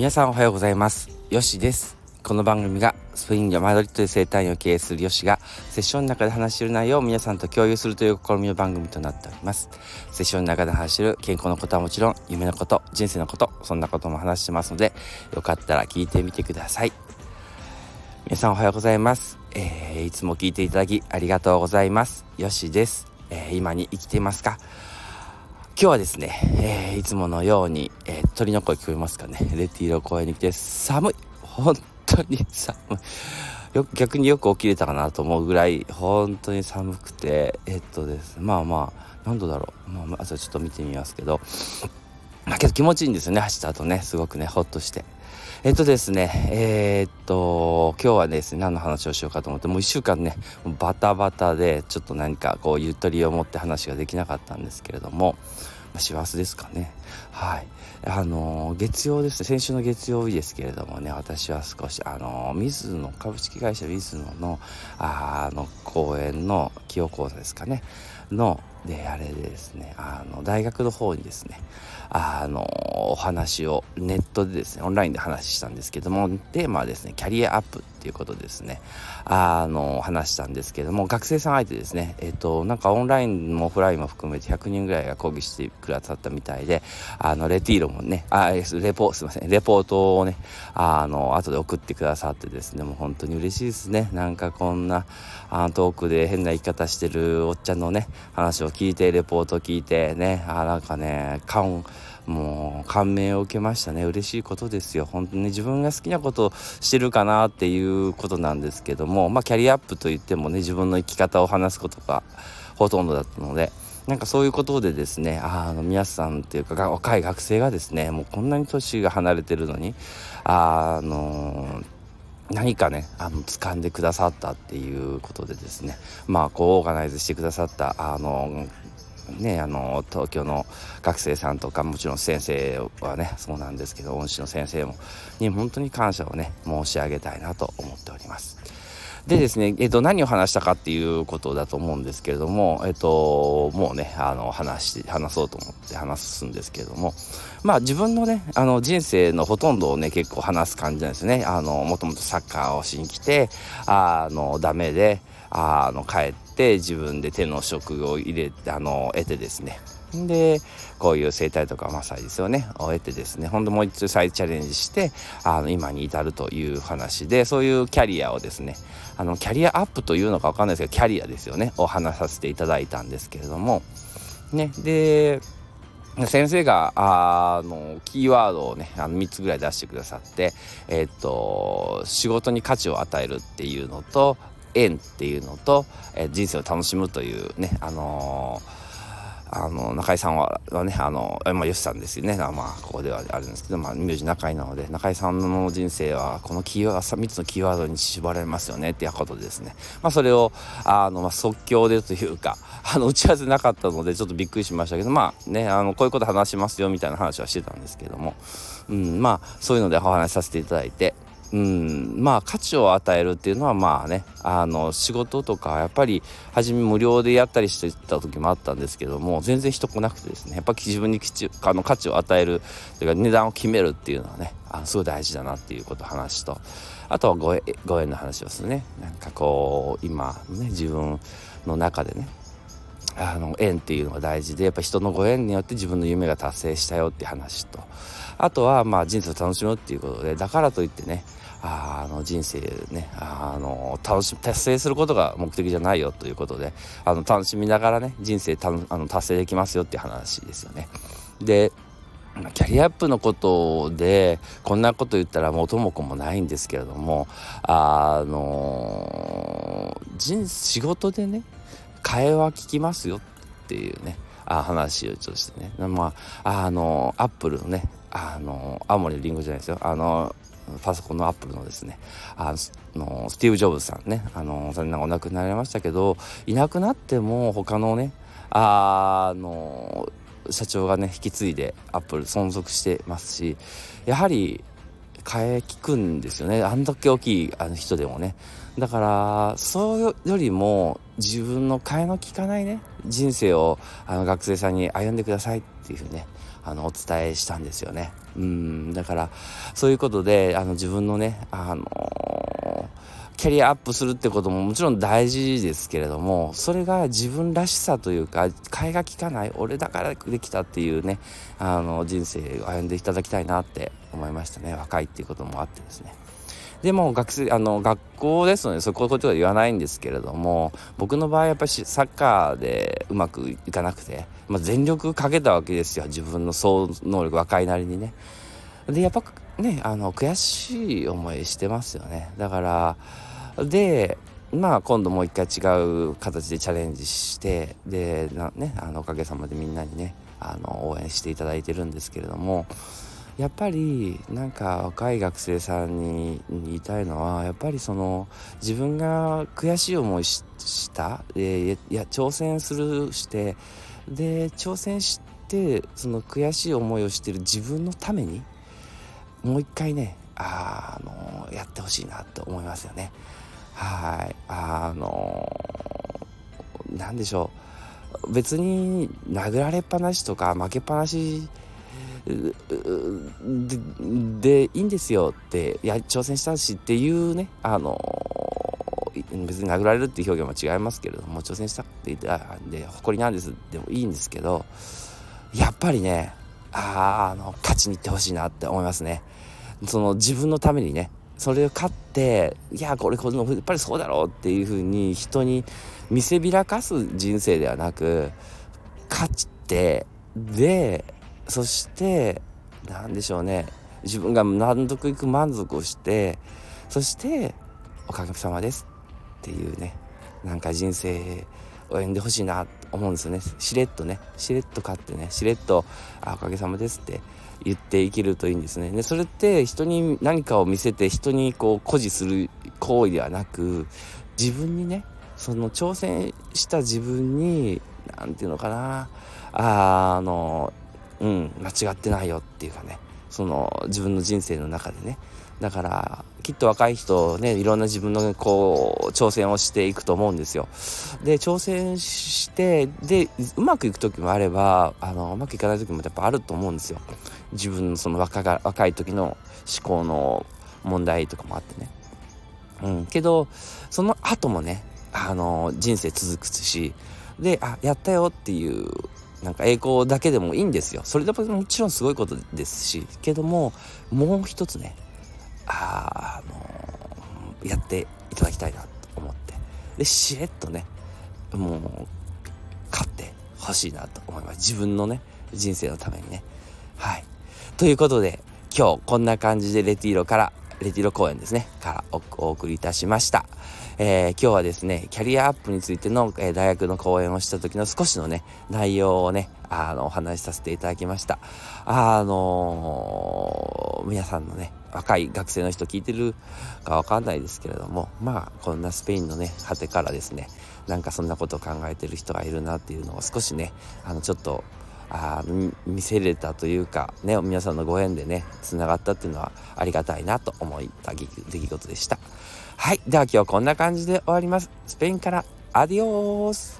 皆さんおはようございます。よしです。この番組がスペインやマドリッドで生態を経営するよしがセッションの中で話している内容を皆さんと共有するという試みの番組となっております。セッションの中で話している健康のことはもちろん夢のこと人生のことそんなことも話してますのでよかったら聞いてみてください。皆さんおはようございます、えー、いつも聞いていただきありがとうございます。よしです、えー、今に生きていますか？今日はですね、えー、いつものように、えー、鳥の声聞こえますかね。レティーロ公園に来て寒い。本当に 寒い。よ逆によく起きれたかなと思うぐらい本当に寒くてえっとです。まあまあ何度だろう、まあ、朝ちょっと見てみますけど。まあけど気持ちいいんですよね走った後ねすごくねほっとしてえっとですね、えー、っと、今日はですね、何の話をしようかと思って、もう1週間ね、バタバタで、ちょっと何かこう、ゆとりを持って話ができなかったんですけれども、ま、師走ですかね。はい。あの、月曜ですね、先週の月曜日ですけれどもね、私は少し、あの、水野、株式会社水野の、あの、公園の清講座ですかね、の、で、あれでですね、あの、大学の方にですね、あの、お話をネットでですね、オンラインで話したんですけども、テーマはですね、キャリアアップっていうことですね、あの、話したんですけども、学生さん相手ですね、えっ、と、なんかオンラインもオフラインも含めて100人ぐらいが講義してくださったみたいで、あの、レティーロもね、あ、レポ、すいません、レポートをね、あの、後で送ってくださってですね、もう本当に嬉しいですね。なんかこんな、あトークで変な言い方してるおっちゃんのね、話を聞いて、レポート聞いてね、あ、なんかね、感、もう感銘を受けましたね。嬉しいことですよ。本当に、自分が好きなことをしてるかなっていうことなんですけどもまあキャリアアップといってもね自分の生き方を話すことがほとんどだったのでなんかそういうことでですねあの皆さんっていうか若い学生がですねもうこんなに年が離れてるのにあの何かねあの掴んでくださったっていうことでですねまあこうオーガナイズしてくださったあのね、あの東京の学生さんとかもちろん先生はねそうなんですけど恩師の先生もに本当に感謝をね申し上げたいなと思っております。でですね、えっと、何を話したかっていうことだと思うんですけれども、えっと、もうね、あの、話し、話そうと思って話すんですけれども、まあ自分のね、あの、人生のほとんどをね、結構話す感じなんですね。あの、もともとサッカーをしに来て、あの、ダメで、あの、帰って自分で手の職を入れて、あの、得てですね。で、こういう生態とかマッサージですよね、を得てですね、ほんともう一度再チャレンジして、あの、今に至るという話で、そういうキャリアをですね、あの、キャリアアップというのかわかんないですけど、キャリアですよね、を話させていただいたんですけれども、ね、で、先生があのキーワードをねあの3つぐらい出してくださってえー、っと仕事に価値を与えるっていうのと縁っていうのと、えー、人生を楽しむというねあのーあの中井さんはねあのまあよしさんですよね。まあここではあるんですけどまあ名字中井なので中井さんの人生はこのキーワード3つのキーワードに縛られますよねっていうことでですね。まあそれをあの、まあ、即興でというか あの打ち合わせなかったのでちょっとびっくりしましたけどまあねあのこういうこと話しますよみたいな話はしてたんですけども、うん、まあそういうのでお話しさせていただいてうん、まあ価値を与えるっていうのはまあねあの仕事とかやっぱり初め無料でやったりしてた時もあったんですけども全然人来なくてですねやっぱ自分にあの価値を与えるというか値段を決めるっていうのはねあすごい大事だなっていうこと話と。あとはご縁ご縁の話をするね。なんかこう今ね自分の中でねあの縁っていうのが大事でやっぱ人のご縁によって自分の夢が達成したよって話と。あとはまあ人生を楽しむっていうことでだからといってねあの人生ねあの楽し達成することが目的じゃないよということであの楽しみながらね人生たあの達成できますよっていう話ですよね。でキャリアアップのことでこんなこと言ったら元も子もないんですけれどもあの人仕事でね会話聞きますよっていうねあ話をちょっとしてねまああのアップルのねあの青森のリンゴじゃないですよあのパソコンのアップルのですねあのスティーブ・ジョブズさんねあの残念ながらお亡くなりましたけどいなくなっても他のねあの社長がね引き継いでアップル存続してますしやはり替え聞くんですよね。あんだけ大きいあの人でもね。だからそうよりも自分の替えの利かないね人生をあの学生さんに歩んでくださいっていうふうにねあのお伝えしたんですよね。うん。だからそういうことであの自分のねあのキャリアアップするってことももちろん大事ですけれどもそれが自分らしさというか替えが利かない俺だからできたっていうねあの人生を歩んでいただきたいなって思いましたね。若いっていうこともあってですね。でも学生あの学校ですのでそういうことは言わないんですけれども僕の場合やっぱりサッカーでうまくいかなくて、まあ、全力かけたわけですよ。自分の総能力若いなりにね。でやっぱねあの悔しい思いしてますよね。だからでまあ今度もう一回違う形でチャレンジしてでな、ね、あのおかげさまでみんなにねあの応援していただいてるんですけれどもやっぱりなんか若い学生さんに言いたいのはやっぱりその自分が悔しい思いしたでいや挑戦するしてで挑戦してその悔しい思いをしている自分のためにもう一回ねあのやってほしいなと思いますよね。はい。あの何でしょう。別に殴られっぱなしとか負けっぱなしでいいんですよっていや挑戦したしっていうねあの別に殴られるっていう表現も違いますけれども挑戦したって言ったんで誇りなんですでもいいんですけどやっぱりねああの勝ちに行ってほしいなって思いますね。その自分のためにねそれを勝っていやこれこのやっぱりそうだろうっていうふうに人に見せびらかす人生ではなく勝ってでそして何でしょうね。自分が納得いく満足をしてそしておかげさまですっていうねなんか人生を歩んでほしいなと思うんですよね。しれっとね。しれっと勝ってね。しれっと「あおかげさまです」って言っていけるといいんですね。でそれって人に何かを見せて人にこう誇示する行為ではなく自分にねその挑戦した自分に何て言うのかなあのうん間違ってないよっていうかねその自分の人生の中でねだからきっと若い人ねいろんな自分のこう挑戦をしていくと思うんですよ。で挑戦してでうまくいく時もあればあのうまくいかない時もやっぱあると思うんですよ。自分のその若が若い時の思考の問題とかもあってね。うん、けどその後もねあの人生続くしであやったよっていうなんか栄光だけでもいいんですよそれでももちろんすごいことですしけどももう一つねあのやっていただきたいなと思ってでしれっとねもう勝ってほしいなと思います自分のね人生のためにねはいということで今日こんな感じでレティーロからレティーロ公演ですねからお送りいたしました。えー、今日はですね、キャリアアップについての、えー、大学の講演をした時の少しのね、内容をね、あの、お話しさせていただきました。あのー、皆さんのね、若い学生の人聞いてるかわかんないですけれども、まあ、こんなスペインのね、果てからですね、なんかそんなことを考えてる人がいるなっていうのを少しね、あの、ちょっと、あ見せれたというか、ね、皆さんのご縁でね、つながったっていうのはありがたいなと思った出来事でした。はい。では今日はこんな感じで終わります。スペインからアディオース